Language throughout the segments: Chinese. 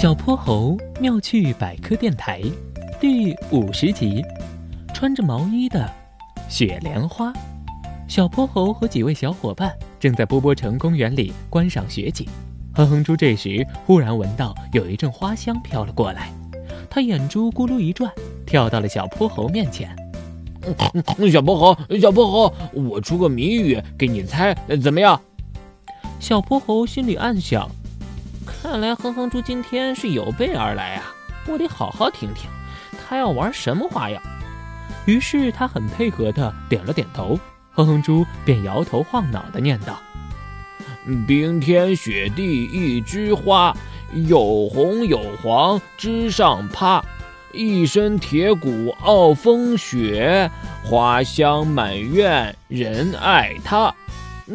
小泼猴妙趣百科电台第五十集：穿着毛衣的雪莲花。小泼猴和几位小伙伴正在波波城公园里观赏雪景。哼哼猪这时忽然闻到有一阵花香飘了过来，他眼珠咕噜一转，跳到了小泼猴面前。小泼猴，小泼猴，我出个谜语给你猜，怎么样？小泼猴心里暗想。看来哼哼猪今天是有备而来啊！我得好好听听，他要玩什么花样。于是他很配合的点了点头，哼哼猪便摇头晃脑的念道：“冰天雪地一枝花，有红有黄枝上趴，一身铁骨傲风雪，花香满院人爱它。”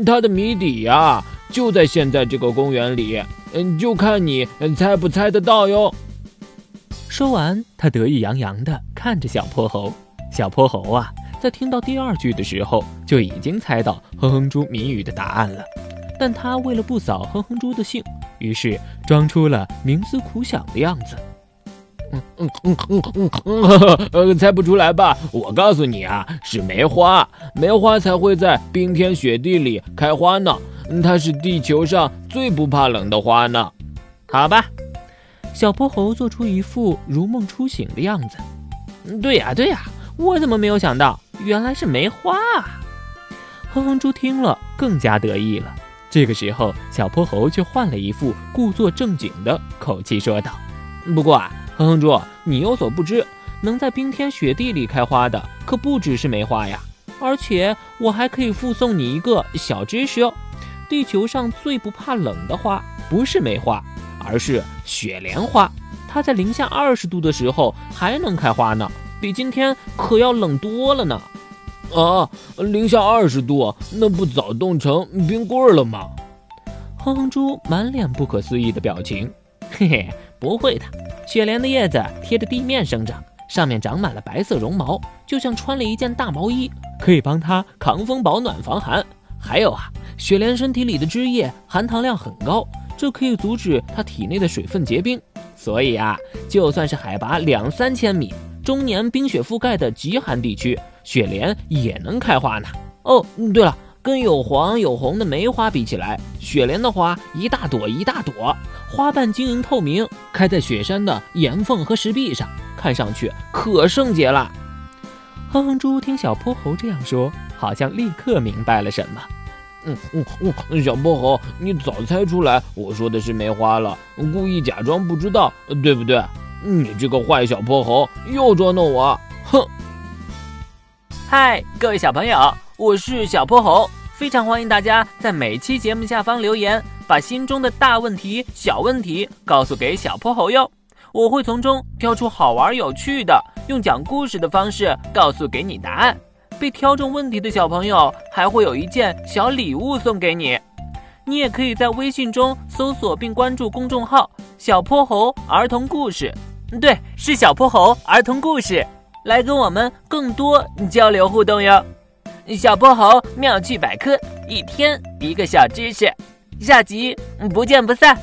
他的谜底呀，就在现在这个公园里。嗯，就看你猜不猜得到哟。说完，他得意洋洋地看着小泼猴。小泼猴啊，在听到第二句的时候，就已经猜到哼哼猪谜语的答案了。但他为了不扫哼哼猪的兴，于是装出了冥思苦想的样子。嗯嗯嗯嗯嗯，呃，猜不出来吧？我告诉你啊，是梅花，梅花才会在冰天雪地里开花呢。它是地球上最不怕冷的花呢，好吧。小泼猴做出一副如梦初醒的样子。对呀，对呀，我怎么没有想到，原来是梅花啊！哼哼猪听了更加得意了。这个时候，小泼猴却换了一副故作正经的口气说道：“不过啊，哼哼猪，你有所不知，能在冰天雪地里开花的可不只是梅花呀，而且我还可以附送你一个小知识哦。”地球上最不怕冷的花不是梅花，而是雪莲花。它在零下二十度的时候还能开花呢，比今天可要冷多了呢。啊，零下二十度，那不早冻成冰棍了吗？哼哼猪满脸不可思议的表情。嘿嘿，不会的，雪莲的叶子贴着地面生长，上面长满了白色绒毛，就像穿了一件大毛衣，可以帮它抗风保暖防寒。还有啊。雪莲身体里的汁液含糖量很高，这可以阻止它体内的水分结冰，所以啊，就算是海拔两三千米、终年冰雪覆盖的极寒地区，雪莲也能开花呢。哦，对了，跟有黄有红的梅花比起来，雪莲的花一大朵一大朵，花瓣晶莹透明，开在雪山的岩缝和石壁上，看上去可圣洁了。哼哼猪听小泼猴这样说，好像立刻明白了什么。嗯嗯嗯，小泼猴，你早猜出来我说的是梅花了，故意假装不知道，对不对？你这个坏小泼猴，又捉弄我，哼！嗨，各位小朋友，我是小泼猴，非常欢迎大家在每期节目下方留言，把心中的大问题、小问题告诉给小泼猴哟，我会从中挑出好玩有趣的，用讲故事的方式告诉给你答案。被挑中问题的小朋友还会有一件小礼物送给你，你也可以在微信中搜索并关注公众号“小泼猴儿童故事”，对，是小泼猴儿童故事，来跟我们更多交流互动哟。小泼猴妙趣百科，一天一个小知识，下集不见不散。